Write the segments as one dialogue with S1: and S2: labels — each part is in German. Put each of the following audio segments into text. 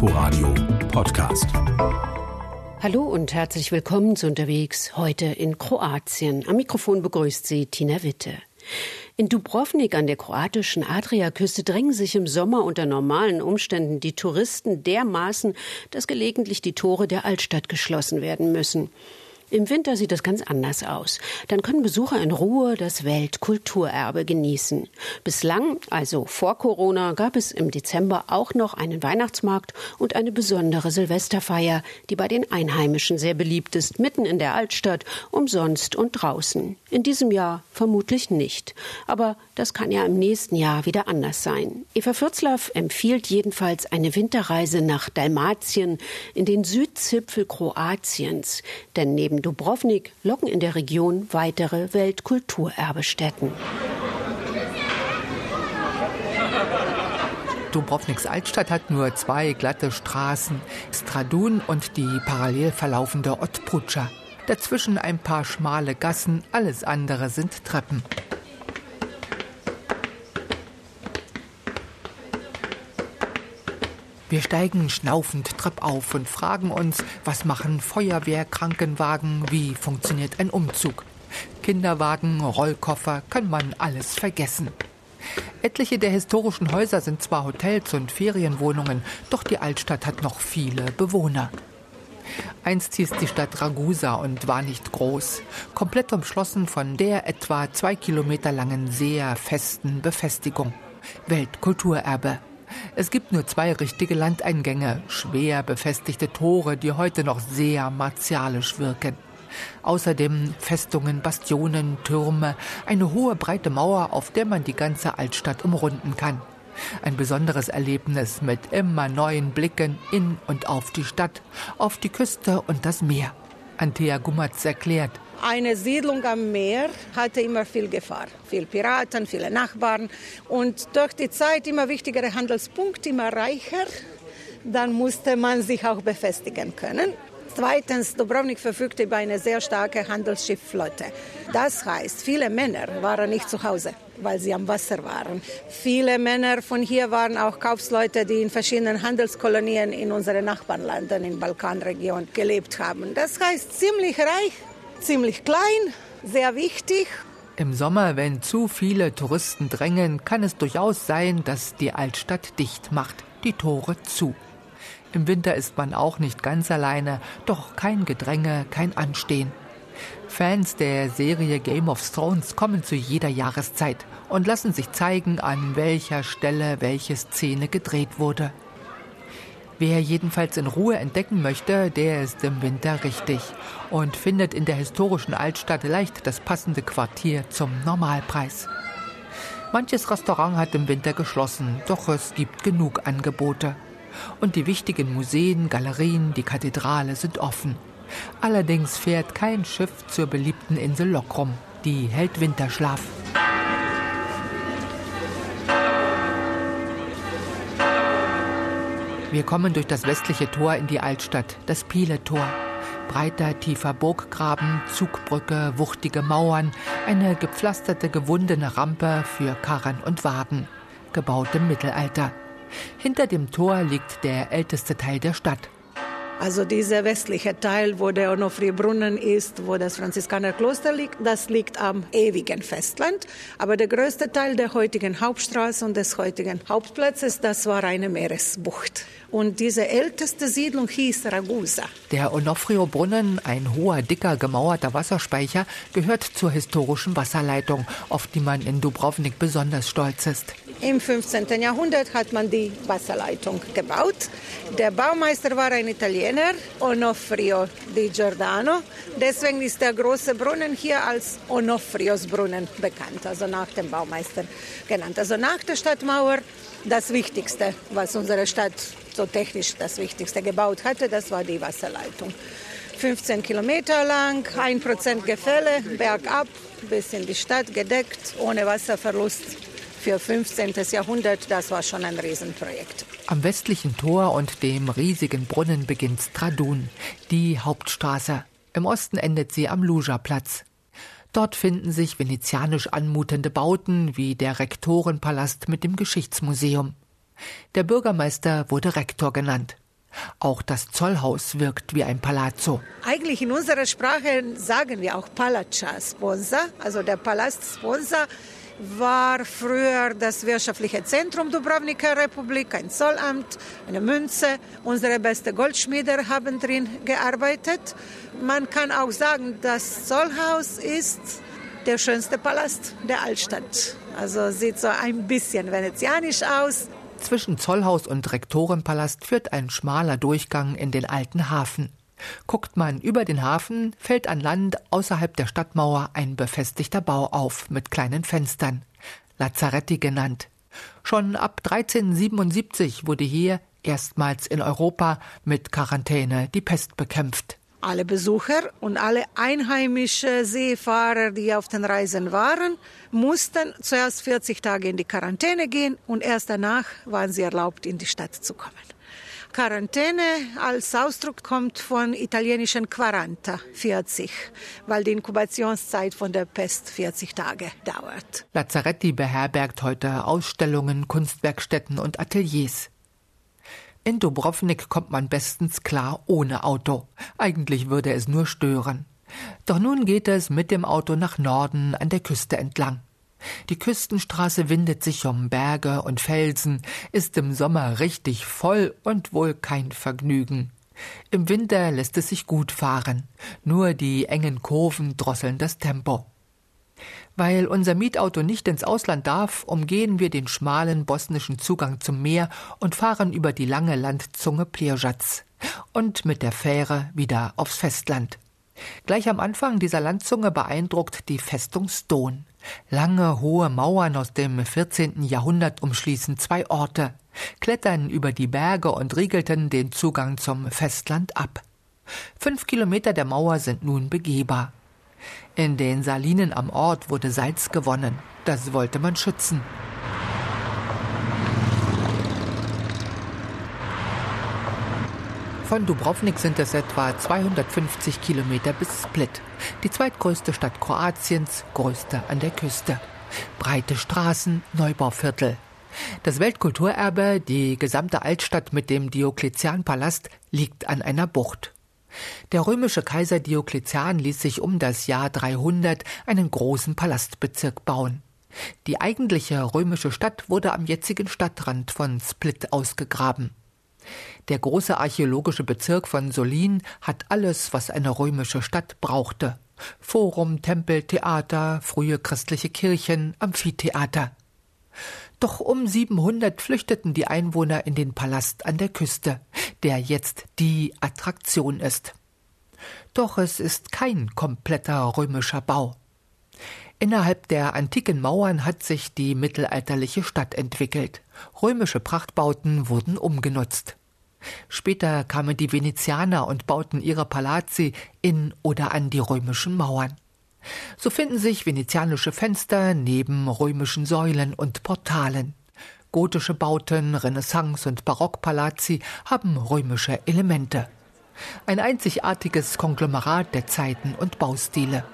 S1: Inforadio Podcast.
S2: Hallo und herzlich willkommen zu unterwegs heute in Kroatien. Am Mikrofon begrüßt Sie Tina Witte. In Dubrovnik an der kroatischen Adriaküste drängen sich im Sommer unter normalen Umständen die Touristen dermaßen, dass gelegentlich die Tore der Altstadt geschlossen werden müssen. Im Winter sieht es ganz anders aus. Dann können Besucher in Ruhe das Weltkulturerbe genießen. Bislang, also vor Corona, gab es im Dezember auch noch einen Weihnachtsmarkt und eine besondere Silvesterfeier, die bei den Einheimischen sehr beliebt ist, mitten in der Altstadt, umsonst und draußen. In diesem Jahr vermutlich nicht. Aber das kann ja im nächsten Jahr wieder anders sein. Eva Fürzlaff empfiehlt jedenfalls eine Winterreise nach Dalmatien in den Südzipfel Kroatiens. Denn neben Dubrovnik locken in der Region weitere Weltkulturerbestätten.
S3: Dubrovniks Altstadt hat nur zwei glatte Straßen, Stradun und die parallel verlaufende Otpucha. Dazwischen ein paar schmale Gassen, alles andere sind Treppen. Wir steigen schnaufend treppauf und fragen uns, was machen Feuerwehr, Krankenwagen, wie funktioniert ein Umzug. Kinderwagen, Rollkoffer, kann man alles vergessen. Etliche der historischen Häuser sind zwar Hotels und Ferienwohnungen, doch die Altstadt hat noch viele Bewohner. Einst hieß die Stadt Ragusa und war nicht groß, komplett umschlossen von der etwa zwei Kilometer langen sehr festen Befestigung. Weltkulturerbe. Es gibt nur zwei richtige Landeingänge, schwer befestigte Tore, die heute noch sehr martialisch wirken. Außerdem Festungen, Bastionen, Türme, eine hohe breite Mauer, auf der man die ganze Altstadt umrunden kann. Ein besonderes Erlebnis mit immer neuen Blicken in und auf die Stadt, auf die Küste und das Meer. Antea Gummatz erklärt,
S4: eine Siedlung am Meer hatte immer viel Gefahr, viel Piraten, viele Nachbarn und durch die Zeit immer wichtigere Handelspunkte, immer reicher. Dann musste man sich auch befestigen können. Zweitens, Dubrovnik verfügte über eine sehr starke Handelsschiffflotte. Das heißt, viele Männer waren nicht zu Hause, weil sie am Wasser waren. Viele Männer von hier waren auch Kaufsleute, die in verschiedenen Handelskolonien in unseren Nachbarländern in der Balkanregion gelebt haben. Das heißt, ziemlich reich, ziemlich klein, sehr wichtig.
S3: Im Sommer, wenn zu viele Touristen drängen, kann es durchaus sein, dass die Altstadt dicht macht, die Tore zu. Im Winter ist man auch nicht ganz alleine, doch kein Gedränge, kein Anstehen. Fans der Serie Game of Thrones kommen zu jeder Jahreszeit und lassen sich zeigen, an welcher Stelle welche Szene gedreht wurde. Wer jedenfalls in Ruhe entdecken möchte, der ist im Winter richtig und findet in der historischen Altstadt leicht das passende Quartier zum Normalpreis. Manches Restaurant hat im Winter geschlossen, doch es gibt genug Angebote. Und die wichtigen Museen, Galerien, die Kathedrale sind offen. Allerdings fährt kein Schiff zur beliebten Insel Lokrum. Die hält Winterschlaf. Wir kommen durch das westliche Tor in die Altstadt, das Piele-Tor. Breiter, tiefer Burggraben, Zugbrücke, wuchtige Mauern, eine gepflasterte, gewundene Rampe für Karren und Wagen. Gebaut im Mittelalter. Hinter dem Tor liegt der älteste Teil der Stadt.
S4: Also dieser westliche Teil, wo der Onofri-Brunnen ist, wo das Franziskanerkloster liegt, das liegt am ewigen Festland. Aber der größte Teil der heutigen Hauptstraße und des heutigen Hauptplatzes, das war eine Meeresbucht. Und diese älteste Siedlung hieß Ragusa.
S3: Der Onofrio-Brunnen, ein hoher, dicker, gemauerter Wasserspeicher, gehört zur historischen Wasserleitung, auf die man in Dubrovnik besonders stolz ist.
S4: Im 15. Jahrhundert hat man die Wasserleitung gebaut. Der Baumeister war ein Italiener, Onofrio di Giordano. Deswegen ist der große Brunnen hier als Onofrios Brunnen bekannt, also nach dem Baumeister genannt. Also nach der Stadtmauer das Wichtigste, was unsere Stadt so technisch das Wichtigste gebaut hatte, das war die Wasserleitung. 15 Kilometer lang, 1% Gefälle, bergab bis in die Stadt gedeckt, ohne Wasserverlust. Für 15. Jahrhundert, das war schon ein Riesenprojekt.
S3: Am westlichen Tor und dem riesigen Brunnen beginnt Stradun, die Hauptstraße. Im Osten endet sie am Luja-Platz. Dort finden sich venezianisch anmutende Bauten wie der Rektorenpalast mit dem Geschichtsmuseum. Der Bürgermeister wurde Rektor genannt. Auch das Zollhaus wirkt wie ein Palazzo.
S4: Eigentlich in unserer Sprache sagen wir auch Palacha Sponsa, also der Palast Sponsa war früher das wirtschaftliche Zentrum Dubrovniker Republik, ein Zollamt, eine Münze. Unsere besten Goldschmiede haben drin gearbeitet. Man kann auch sagen, das Zollhaus ist der schönste Palast der Altstadt. Also sieht so ein bisschen venezianisch aus.
S3: Zwischen Zollhaus und Rektorenpalast führt ein schmaler Durchgang in den alten Hafen. Guckt man über den Hafen, fällt an Land außerhalb der Stadtmauer ein befestigter Bau auf mit kleinen Fenstern, Lazzaretti genannt. Schon ab 1377 wurde hier erstmals in Europa mit Quarantäne die Pest bekämpft.
S4: Alle Besucher und alle einheimische Seefahrer, die auf den Reisen waren, mussten zuerst 40 Tage in die Quarantäne gehen und erst danach waren sie erlaubt, in die Stadt zu kommen. Quarantäne als Ausdruck kommt von italienischen Quaranta, 40, weil die Inkubationszeit von der Pest 40 Tage dauert.
S3: Lazzaretti beherbergt heute Ausstellungen, Kunstwerkstätten und Ateliers. In Dubrovnik kommt man bestens klar ohne Auto. Eigentlich würde es nur stören. Doch nun geht es mit dem Auto nach Norden an der Küste entlang. Die Küstenstraße windet sich um Berge und Felsen, ist im Sommer richtig voll und wohl kein Vergnügen. Im Winter lässt es sich gut fahren, nur die engen Kurven drosseln das Tempo. Weil unser Mietauto nicht ins Ausland darf, umgehen wir den schmalen bosnischen Zugang zum Meer und fahren über die lange Landzunge Plirjatz und mit der Fähre wieder aufs Festland. Gleich am Anfang dieser Landzunge beeindruckt die Festung Stone. Lange, hohe Mauern aus dem 14. Jahrhundert umschließen zwei Orte, klettern über die Berge und riegelten den Zugang zum Festland ab. Fünf Kilometer der Mauer sind nun begehbar. In den Salinen am Ort wurde Salz gewonnen. Das wollte man schützen. Von Dubrovnik sind es etwa 250 Kilometer bis Split, die zweitgrößte Stadt Kroatiens, größte an der Küste. Breite Straßen, Neubauviertel. Das Weltkulturerbe, die gesamte Altstadt mit dem Diokletianpalast, liegt an einer Bucht. Der römische Kaiser Diokletian ließ sich um das Jahr 300 einen großen Palastbezirk bauen. Die eigentliche römische Stadt wurde am jetzigen Stadtrand von Split ausgegraben. Der große archäologische Bezirk von Solin hat alles, was eine römische Stadt brauchte. Forum, Tempel, Theater, frühe christliche Kirchen, Amphitheater. Doch um 700 flüchteten die Einwohner in den Palast an der Küste, der jetzt die Attraktion ist. Doch es ist kein kompletter römischer Bau. Innerhalb der antiken Mauern hat sich die mittelalterliche Stadt entwickelt. Römische Prachtbauten wurden umgenutzt. Später kamen die Venezianer und bauten ihre Palazzi in oder an die römischen Mauern. So finden sich venezianische Fenster neben römischen Säulen und Portalen. Gotische Bauten, Renaissance- und Barockpalazzi haben römische Elemente. Ein einzigartiges Konglomerat der Zeiten und Baustile.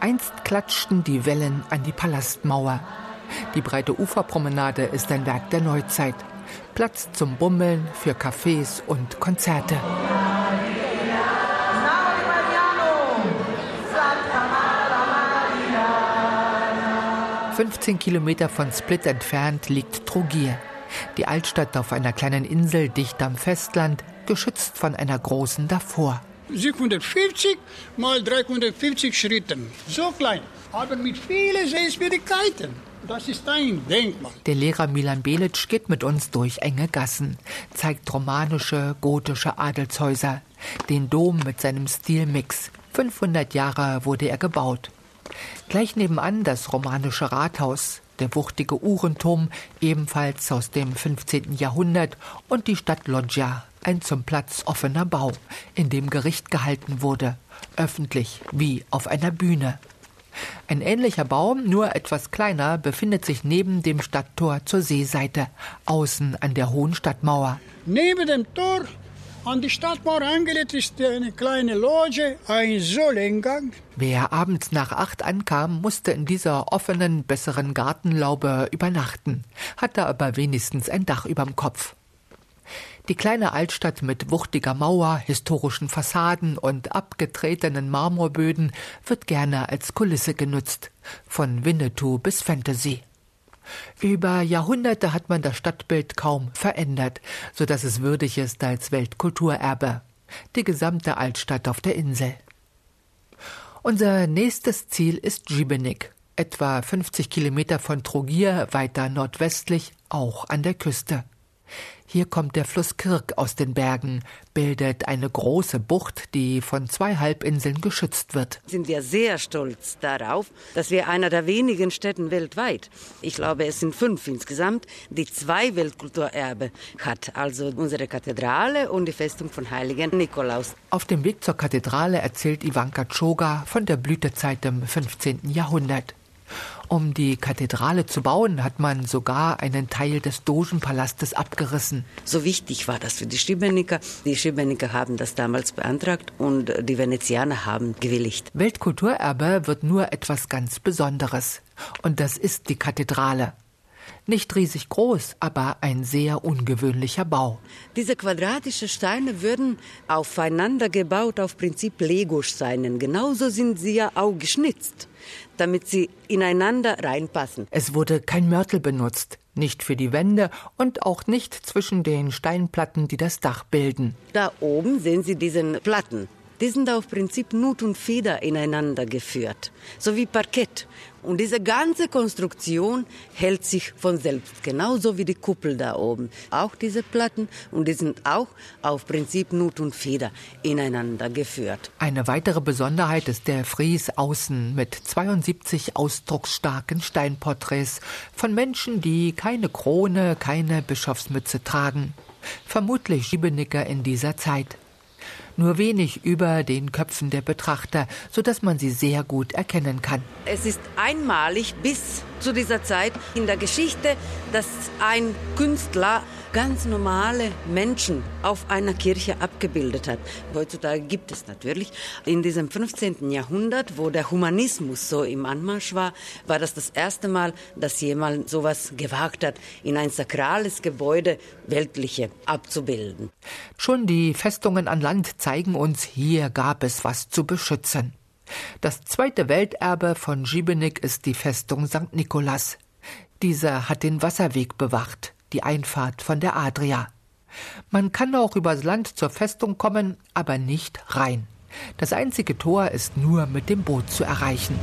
S3: Einst klatschten die Wellen an die Palastmauer. Die breite Uferpromenade ist ein Werk der Neuzeit. Platz zum Bummeln für Cafés und Konzerte. 15 Kilometer von Split entfernt liegt Trogir, die Altstadt auf einer kleinen Insel dicht am Festland, geschützt von einer großen davor.
S5: 740 mal 350 Schritten, so klein, aber mit vielen Sehenswürdigkeiten. Das ist ein Denkmal.
S3: Der Lehrer Milan Belic geht mit uns durch enge Gassen, zeigt romanische, gotische Adelshäuser, den Dom mit seinem Stilmix. 500 Jahre wurde er gebaut. Gleich nebenan das romanische Rathaus, der wuchtige Uhrenturm, ebenfalls aus dem 15. Jahrhundert, und die Stadt Loggia, ein zum Platz offener Bau, in dem Gericht gehalten wurde, öffentlich wie auf einer Bühne. Ein ähnlicher Bau, nur etwas kleiner, befindet sich neben dem Stadttor zur Seeseite, außen an der hohen Stadtmauer.
S5: Neben dem Tor an die Stadtmauer angelegt ist eine kleine Loge, ein Solleingang.
S3: Wer abends nach acht ankam, musste in dieser offenen, besseren Gartenlaube übernachten, hatte aber wenigstens ein Dach überm Kopf. Die kleine Altstadt mit wuchtiger Mauer, historischen Fassaden und abgetretenen Marmorböden wird gerne als Kulisse genutzt, von Winnetou bis Fantasy. Über Jahrhunderte hat man das Stadtbild kaum verändert, so dass es würdig ist als Weltkulturerbe. Die gesamte Altstadt auf der Insel. Unser nächstes Ziel ist Gibenik, etwa 50 Kilometer von Trogir weiter nordwestlich, auch an der Küste. Hier kommt der Fluss Kirk aus den Bergen, bildet eine große Bucht, die von zwei Halbinseln geschützt wird.
S6: Sind wir sehr stolz darauf, dass wir einer der wenigen Städten weltweit, ich glaube es sind fünf insgesamt, die zwei Weltkulturerbe hat, also unsere Kathedrale und die Festung von Heiligen Nikolaus.
S3: Auf dem Weg zur Kathedrale erzählt Ivanka Choga von der Blütezeit im 15. Jahrhundert. Um die Kathedrale zu bauen, hat man sogar einen Teil des Dogenpalastes abgerissen.
S6: So wichtig war das für die Schibeniker. Die Schibeniker haben das damals beantragt und die Venezianer haben gewilligt.
S3: Weltkulturerbe wird nur etwas ganz Besonderes. Und das ist die Kathedrale. Nicht riesig groß, aber ein sehr ungewöhnlicher Bau.
S6: Diese quadratischen Steine würden aufeinander gebaut auf Prinzip Lego-Steinen. Genauso sind sie ja auch geschnitzt, damit sie ineinander reinpassen.
S3: Es wurde kein Mörtel benutzt, nicht für die Wände und auch nicht zwischen den Steinplatten, die das Dach bilden.
S6: Da oben sehen Sie diesen Platten. Die sind auf Prinzip Nut und Feder ineinander geführt, so wie Parkett. Und diese ganze Konstruktion hält sich von selbst, genauso wie die Kuppel da oben. Auch diese Platten und die sind auch auf Prinzip Nut und Feder ineinander geführt.
S3: Eine weitere Besonderheit ist der Fries außen mit 72 ausdrucksstarken Steinporträts von Menschen, die keine Krone, keine Bischofsmütze tragen. Vermutlich Schiebenicker in dieser Zeit nur wenig über den Köpfen der Betrachter, so dass man sie sehr gut erkennen kann.
S6: Es ist einmalig bis zu dieser Zeit in der Geschichte, dass ein Künstler ganz normale Menschen auf einer Kirche abgebildet hat. Heutzutage gibt es natürlich. In diesem 15. Jahrhundert, wo der Humanismus so im Anmarsch war, war das das erste Mal, dass jemand sowas gewagt hat, in ein sakrales Gebäude weltliche abzubilden.
S3: Schon die Festungen an Land zeigen uns, hier gab es was zu beschützen. Das zweite Welterbe von Gibenik ist die Festung St. Nikolas. Dieser hat den Wasserweg bewacht die Einfahrt von der Adria. Man kann auch übers Land zur Festung kommen, aber nicht rein. Das einzige Tor ist nur mit dem Boot zu erreichen.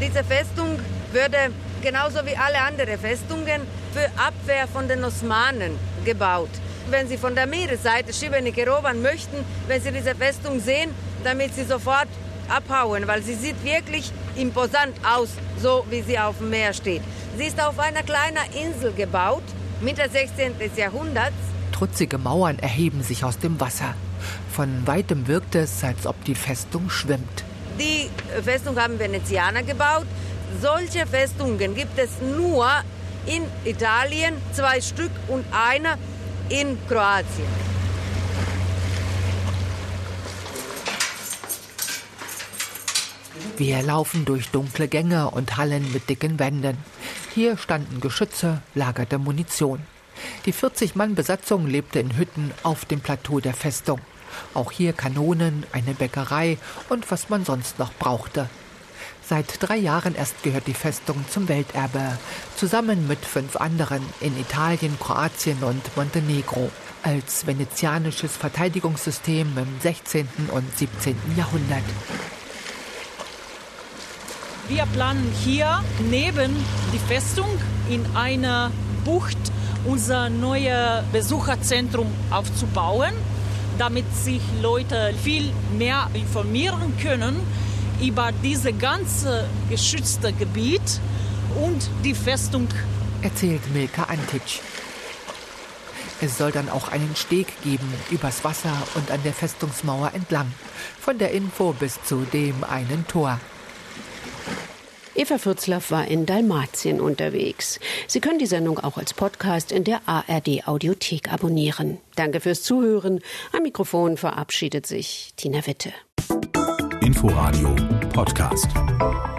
S6: Diese Festung würde genauso wie alle anderen Festungen für Abwehr von den Osmanen gebaut. Wenn Sie von der Meeresseite Schibenik erobern möchten, wenn Sie diese Festung sehen, damit Sie sofort abhauen, weil sie sieht wirklich imposant aus, so wie sie auf dem Meer steht. Sie ist auf einer kleinen Insel gebaut, Mitte 16. Jahrhunderts.
S3: Trutzige Mauern erheben sich aus dem Wasser. Von weitem wirkt es, als ob die Festung schwimmt.
S6: Die Festung haben Venezianer gebaut. Solche Festungen gibt es nur in Italien, zwei Stück und eine in Kroatien.
S3: Wir laufen durch dunkle Gänge und Hallen mit dicken Wänden. Hier standen Geschütze, lagerte Munition. Die 40 Mann Besatzung lebte in Hütten auf dem Plateau der Festung. Auch hier Kanonen, eine Bäckerei und was man sonst noch brauchte. Seit drei Jahren erst gehört die Festung zum Welterbe, zusammen mit fünf anderen in Italien, Kroatien und Montenegro, als venezianisches Verteidigungssystem im 16. und 17. Jahrhundert.
S7: Wir planen hier neben die Festung in einer Bucht unser neues Besucherzentrum aufzubauen, damit sich Leute viel mehr informieren können über dieses ganze geschützte Gebiet und die Festung.
S3: Erzählt Milka Antic. Es soll dann auch einen Steg geben übers Wasser und an der Festungsmauer entlang, von der Info bis zu dem einen Tor.
S2: Eva Fürzlaff war in Dalmatien unterwegs. Sie können die Sendung auch als Podcast in der ARD Audiothek abonnieren. Danke fürs Zuhören. Am Mikrofon verabschiedet sich Tina Witte.
S1: Inforadio Podcast.